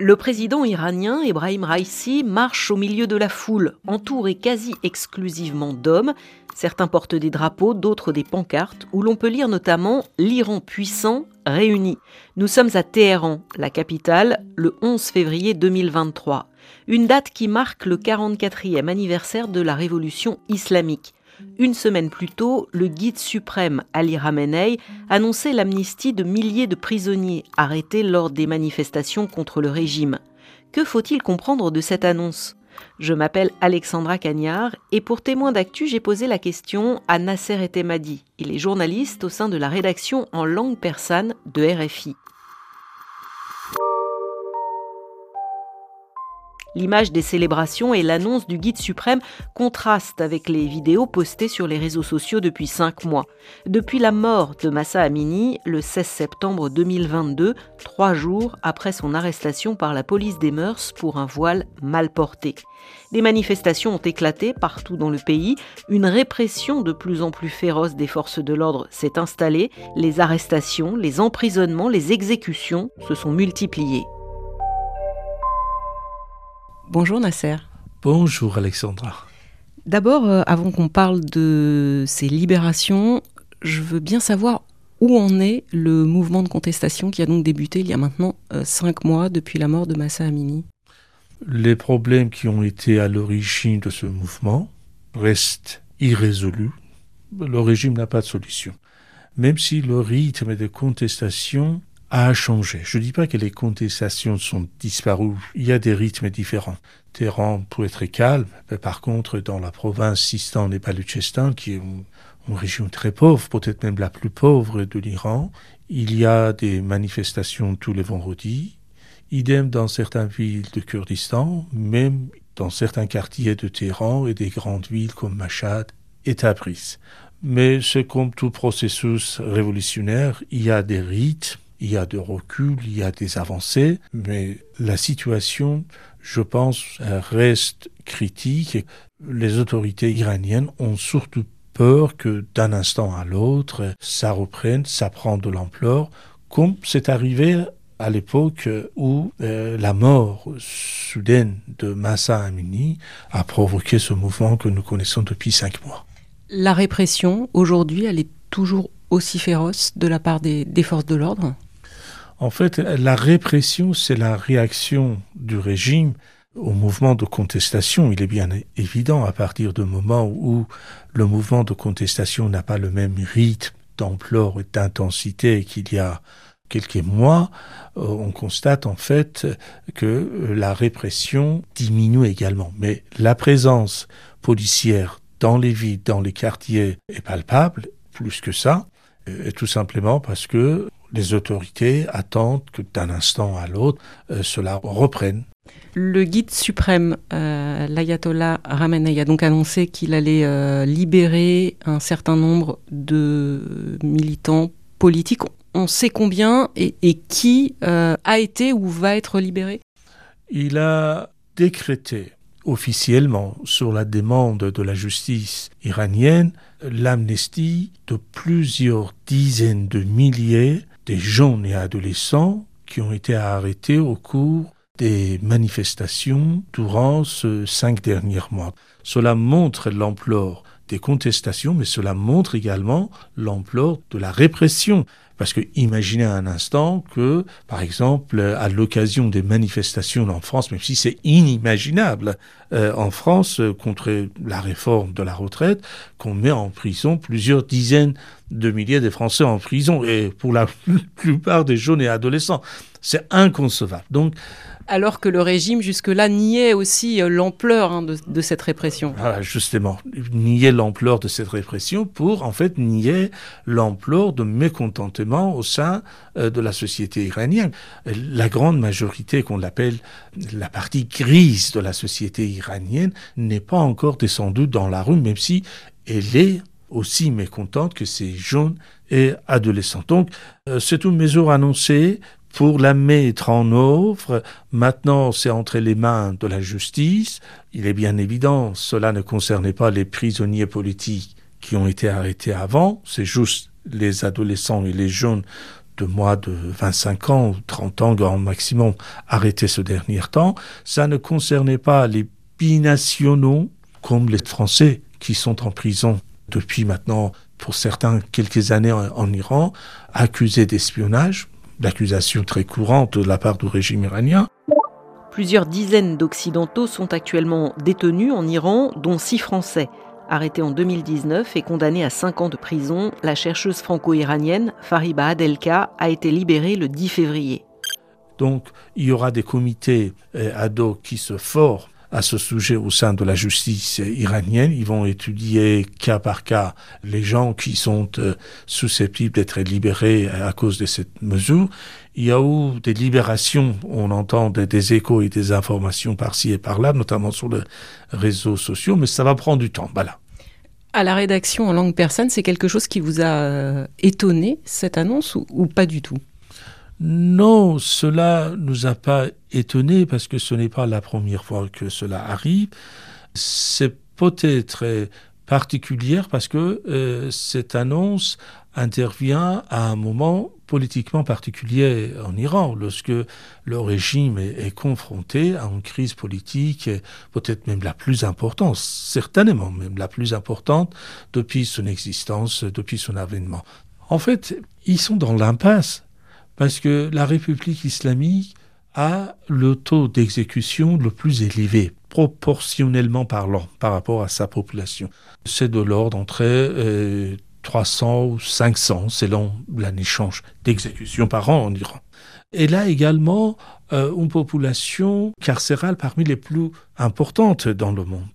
Le président iranien Ebrahim Raisi marche au milieu de la foule, entouré quasi exclusivement d'hommes. Certains portent des drapeaux, d'autres des pancartes, où l'on peut lire notamment L'Iran puissant réuni. Nous sommes à Téhéran, la capitale, le 11 février 2023. Une date qui marque le 44e anniversaire de la révolution islamique. Une semaine plus tôt, le guide suprême Ali Ramenei annonçait l'amnistie de milliers de prisonniers arrêtés lors des manifestations contre le régime. Que faut-il comprendre de cette annonce? Je m'appelle Alexandra Cagnard et pour témoin d'actu, j'ai posé la question à Nasser Etemadi. Il est journaliste au sein de la rédaction en langue persane de RFI. L'image des célébrations et l'annonce du guide suprême contrastent avec les vidéos postées sur les réseaux sociaux depuis cinq mois. Depuis la mort de Massa Amini, le 16 septembre 2022, trois jours après son arrestation par la police des mœurs pour un voile mal porté. Des manifestations ont éclaté partout dans le pays, une répression de plus en plus féroce des forces de l'ordre s'est installée, les arrestations, les emprisonnements, les exécutions se sont multipliées. Bonjour Nasser. Bonjour Alexandra. D'abord, euh, avant qu'on parle de ces libérations, je veux bien savoir où en est le mouvement de contestation qui a donc débuté il y a maintenant euh, cinq mois depuis la mort de Massa Amini. Les problèmes qui ont été à l'origine de ce mouvement restent irrésolus. Le régime n'a pas de solution. Même si le rythme de contestation a changé. Je ne dis pas que les contestations sont disparues. Il y a des rythmes différents. Téhéran pourrait être calme, mais par contre, dans la province Sistan et Baloutchistan, qui est une, région très pauvre, peut-être même la plus pauvre de l'Iran, il y a des manifestations tous les vendredis. Idem dans certaines villes de Kurdistan, même dans certains quartiers de Téhéran et des grandes villes comme Mashhad et Tabriz. Mais c'est comme tout processus révolutionnaire, il y a des rites il y a de recul, il y a des avancées, mais la situation, je pense, reste critique. Les autorités iraniennes ont surtout peur que d'un instant à l'autre, ça reprenne, ça prend de l'ampleur, comme c'est arrivé à l'époque où euh, la mort soudaine de Massa Amini a provoqué ce mouvement que nous connaissons depuis cinq mois. La répression, aujourd'hui, elle est toujours aussi féroce de la part des forces de l'ordre? En fait, la répression, c'est la réaction du régime au mouvement de contestation. Il est bien évident à partir du moment où le mouvement de contestation n'a pas le même rythme d'ampleur et d'intensité qu'il y a quelques mois, euh, on constate en fait que la répression diminue également. Mais la présence policière dans les villes, dans les quartiers est palpable, plus que ça, tout simplement parce que les autorités attendent que d'un instant à l'autre, euh, cela reprenne. Le guide suprême, euh, l'ayatollah Ramenei, a donc annoncé qu'il allait euh, libérer un certain nombre de militants politiques. On sait combien et, et qui a été ou va être libéré? Il a décrété officiellement, sur la demande de la justice iranienne, l'amnistie de plusieurs dizaines de milliers des jeunes et adolescents qui ont été arrêtés au cours des manifestations durant ces cinq derniers mois. Cela montre l'ampleur des contestations, mais cela montre également l'ampleur de la répression. Parce que imaginez un instant que, par exemple, à l'occasion des manifestations en France, même si c'est inimaginable euh, en France euh, contre la réforme de la retraite, qu'on met en prison plusieurs dizaines de milliers de Français en prison, et pour la plupart des jeunes et adolescents. C'est inconcevable. Donc, alors que le régime jusque-là niait aussi euh, l'ampleur hein, de, cette répression. Voilà, justement, niait l'ampleur de cette répression pour en fait nier l'ampleur de mécontentement au sein euh, de la société iranienne. La grande majorité qu'on appelle la partie grise de la société iranienne n'est pas encore descendue dans la rue, même si elle est aussi mécontente que ces jeunes et adolescents. Donc, euh, c'est une mesure annoncée pour la mettre en œuvre, maintenant c'est entre les mains de la justice. Il est bien évident, cela ne concernait pas les prisonniers politiques qui ont été arrêtés avant, c'est juste les adolescents et les jeunes de moins de 25 ans ou 30 ans grand maximum arrêté ce dernier temps. Ça ne concernait pas les binationaux comme les Français qui sont en prison depuis maintenant, pour certains, quelques années en, Iran, accusés d'espionnage, l'accusation très courante de la part du régime iranien. Plusieurs dizaines d'Occidentaux sont actuellement détenus en Iran, dont six Français. Arrêtée en 2019 et condamnée à 5 ans de prison, la chercheuse franco-iranienne Fariba Adelka a été libérée le 10 février. Donc, il y aura des comités euh, ad hoc qui se forment à ce sujet au sein de la justice iranienne. Ils vont étudier cas par cas les gens qui sont euh, susceptibles d'être libérés à cause de cette mesure. Il y a eu des libérations, on entend des, échos et des informations par-ci et par-là, notamment sur les réseaux sociaux, mais ça va prendre du temps. Voilà. À la rédaction en langue persane, c'est quelque chose qui vous a euh, étonné, cette annonce, ou pas du tout? Non, cela nous a pas étonné parce que ce n'est pas la première fois que cela arrive. C'est peut-être particulière parce que euh, cette annonce intervient à un moment politiquement particulier en Iran, lorsque le régime est, confronté à une crise politique, peut-être même la plus importante, certainement même la plus importante depuis son existence, depuis son avènement. En fait, ils sont dans l'impasse parce que la République islamique a le taux d'exécution le plus élevé, proportionnellement parlant, par rapport à sa population. C'est de l'ordre entre 300 euh, ou 500, selon l'année change, d'exécution par an en Iran. Et là également euh, une population carcérale parmi les plus importantes dans le monde.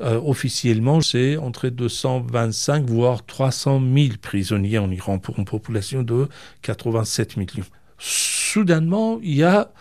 Euh, officiellement, c'est entre 225 voire 300 000 prisonniers en Iran pour une population de 87 millions. Soudainement, il y a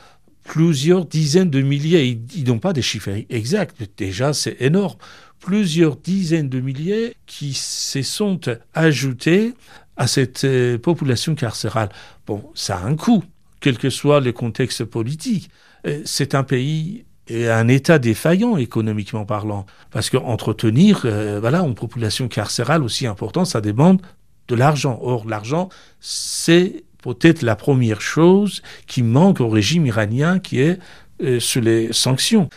plusieurs dizaines de milliers, ils, n'ont pas des chiffres exacts, mais déjà c'est énorme, plusieurs dizaines de milliers qui se sont ajoutés à cette euh, population carcérale. Bon, ça a un coût, quel que soit le contexte politique. Euh, c'est un pays et un État défaillant économiquement parlant. Parce qu'entretenir euh, voilà, une population carcérale aussi importante, ça demande de l'argent. Or, l'argent, c'est peut-être la première chose qui manque au régime iranien qui est euh, sur les sanctions.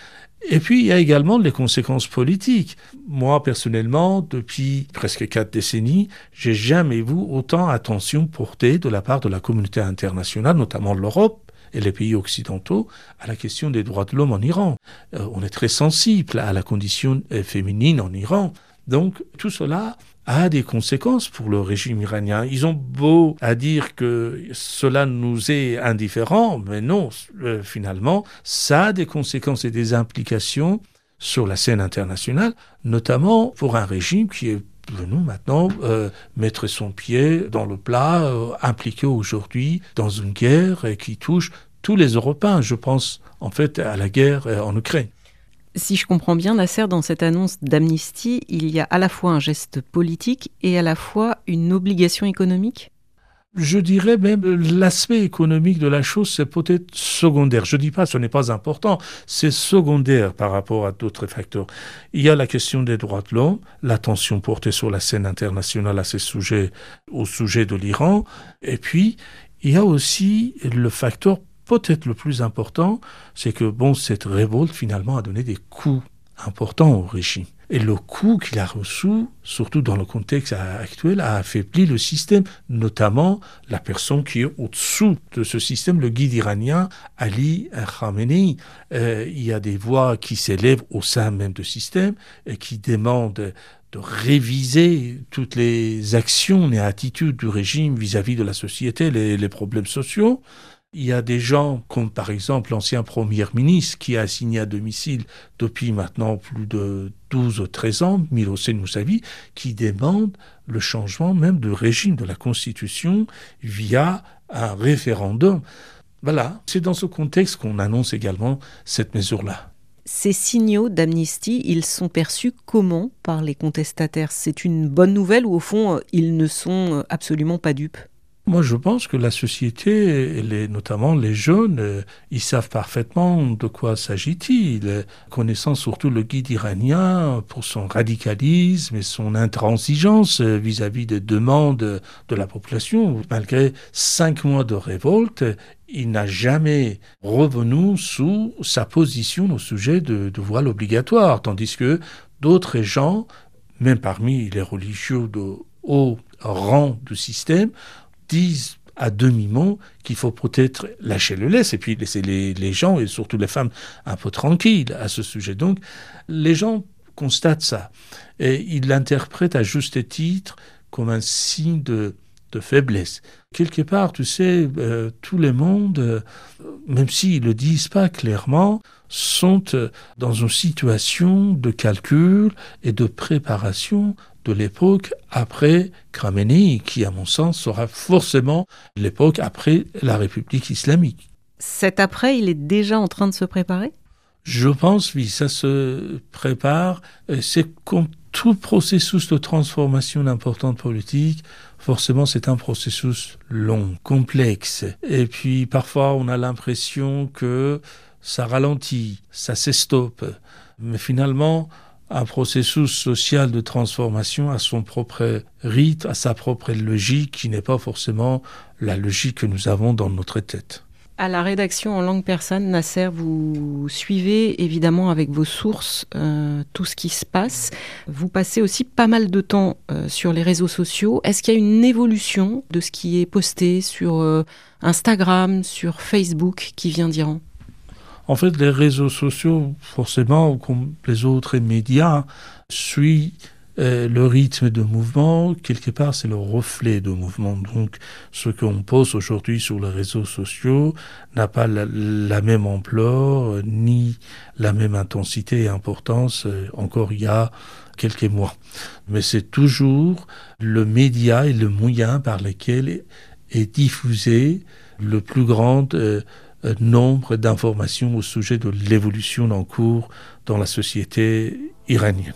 Et puis, il y a également les conséquences politiques. Moi, personnellement, depuis presque quatre décennies, j'ai jamais vu autant attention portée de la part de la communauté internationale, notamment l'Europe, et les pays occidentaux à la question des droits de l'homme en Iran. Euh, on est très sensible à la condition euh, féminine en Iran. Donc tout cela a des conséquences pour le régime iranien. Ils ont beau à dire que cela nous est indifférent, mais non, euh, finalement, ça a des conséquences et des implications sur la scène internationale, notamment pour un régime qui est venu maintenant euh, mettre son pied dans le plat, euh, impliqué aujourd'hui dans une guerre qui touche tous les Européens. Je pense en fait à la guerre euh, en Ukraine. Si je comprends bien, Nasser, dans cette annonce d'amnistie, il y a à la fois un geste politique et à la fois une obligation économique? Je dirais même l'aspect économique de la chose, c'est peut-être secondaire. Je dis pas ce n'est pas important, c'est secondaire par rapport à d'autres facteurs. Il y a la question des droits de l'homme, l'attention portée sur la scène internationale à ces sujets, au sujet de l'Iran, et puis il y a aussi le facteur peut-être le plus important, c'est que bon, cette révolte finalement a donné des coups importants au régime. Et le coup qu'il a reçu, surtout dans le contexte actuel, a affaibli le système, notamment la personne qui est au-dessous de ce système, le guide iranien Ali Khamenei. Euh, il y a des voix qui s'élèvent au sein même du système et qui demandent de réviser toutes les actions et attitudes du régime vis-à-vis de la société, les problèmes sociaux. Il y a des gens comme par exemple l'ancien Premier ministre qui a assigné à domicile depuis maintenant plus de 12 ou 13 ans, Milosevic Moussavi, qui demande le changement même de régime de la Constitution via un référendum. Voilà, c'est dans ce contexte qu'on annonce également cette mesure-là. Ces signaux d'amnistie, ils sont perçus comment par les contestataires? C'est une bonne nouvelle ou au fond, ils ne sont absolument pas dupes? Moi, je pense que la société, et notamment les jeunes, euh, ils savent parfaitement de quoi s'agit-il, connaissant surtout le guide iranien pour son radicalisme et son intransigeance euh, vis-à-vis des demandes de la population. Malgré cinq mois de révolte, il n'a jamais revenu sous sa position au sujet de, de voile obligatoire, tandis que d'autres gens, même parmi les religieux de haut rang du système, disent à demi-mot qu'il faut peut-être lâcher le laisse et puis laisser les, gens et surtout les femmes un peu tranquilles à ce sujet. Donc les gens constatent ça et ils l'interprètent à juste titre comme un signe de, faiblesse. Quelque part, tu sais, euh, tous les mondes, euh, même s'ils ne le disent pas clairement, sont euh, dans une situation de calcul et de préparation de l'époque après Khamenei, qui, à mon sens, sera forcément l'époque après la République islamique. Cet après, il est déjà en train de se préparer? Je pense, oui, ça se prépare. C'est comme tout processus de transformation d'importante politique, forcément c'est un processus long, complexe. Et puis parfois on a l'impression que ça ralentit, ça s'estoppe. Mais finalement, un processus social de transformation a son propre rythme, a sa propre logique, qui n'est pas forcément la logique que nous avons dans notre tête. À la rédaction en langue persane, Nasser, vous suivez évidemment avec vos sources euh, tout ce qui se passe. Vous passez aussi pas mal de temps euh, sur les réseaux sociaux. Est-ce qu'il y a une évolution de ce qui est posté sur euh, Instagram, sur Facebook qui vient d'Iran? En fait, les réseaux sociaux, forcément, comme les autres médias, suivent euh, le rythme de mouvement, quelque part, c'est le reflet de mouvement. Donc, ce qu'on pose aujourd'hui sur les réseaux sociaux n'a pas la, même ampleur, euh, ni la même intensité et importance euh, encore il y a quelques mois. Mais c'est toujours le média et le moyen par lequel est diffusé le plus grand euh, nombre d'informations au sujet de l'évolution en cours dans la société iranienne.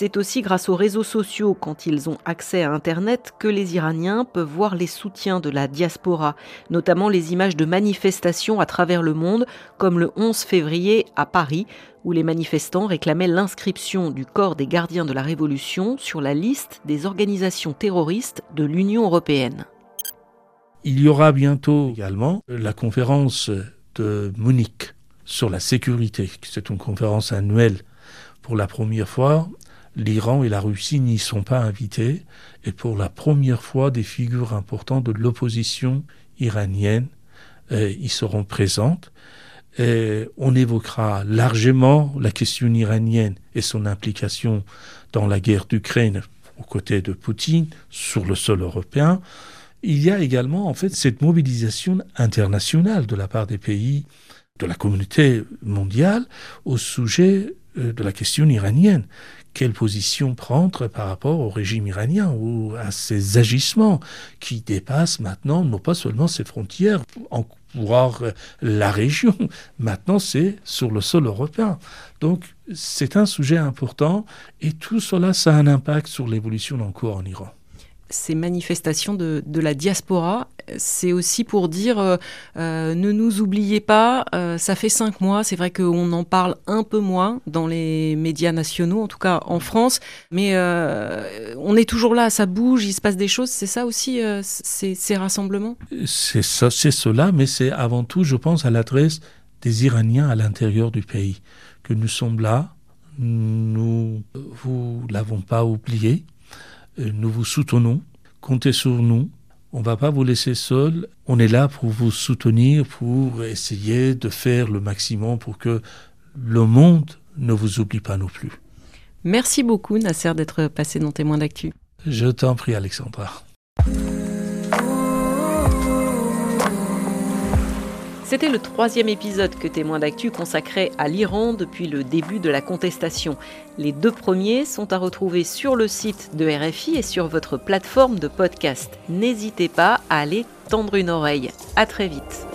C'est aussi grâce aux réseaux sociaux, quand ils ont accès à Internet, que les Iraniens peuvent voir les soutiens de la diaspora, notamment les images de manifestations à travers le monde, comme le 11 février à Paris, où les manifestants réclamaient l'inscription du corps des gardiens de la Révolution sur la liste des organisations terroristes de l'Union européenne. Il y aura bientôt également la conférence de Munich sur la sécurité. C'est une conférence annuelle. Pour la première fois, l'Iran et la Russie n'y sont pas invités et pour la première fois, des figures importantes de l'opposition iranienne euh, y seront présentes. On évoquera largement la question iranienne et son implication dans la guerre d'Ukraine aux côtés de Poutine sur le sol européen. Il y a également en fait cette mobilisation internationale de la part des pays de la communauté mondiale au sujet euh, de la question iranienne. Quelle position prendre par rapport au régime iranien ou à ses agissements qui dépassent maintenant non pas seulement ses frontières, en voir la région, maintenant c'est sur le sol européen. Donc c'est un sujet important et tout cela, ça a un impact sur l'évolution en cours en Iran ces manifestations de, la diaspora, c'est aussi pour dire euh, euh, ne nous oubliez pas, euh, ça fait cinq mois, c'est vrai qu'on en parle un peu moins dans les médias nationaux, en tout cas en France, mais on est toujours là, ça bouge, il se passe des choses, c'est ça aussi, ces, rassemblements? C'est ça, c'est cela, mais c'est avant tout, je pense, à l'adresse des Iraniens à l'intérieur du pays, que nous sommes là, nous vous l'avons pas oublié, nous vous soutenons, comptez sur nous, on ne va pas vous laisser seul, on est là pour vous soutenir, pour essayer de faire le maximum pour que le monde ne vous oublie pas non plus. Merci beaucoup Nasser d'être passé dans Témoins d'actu. Je t'en prie Alexandra. C'était le troisième épisode que Témoins d'actu consacrait à l'Iran depuis le début de la contestation. Les deux premiers sont à retrouver sur le site de RFI et sur votre plateforme de podcast. N'hésitez pas à aller tendre une oreille. À très vite.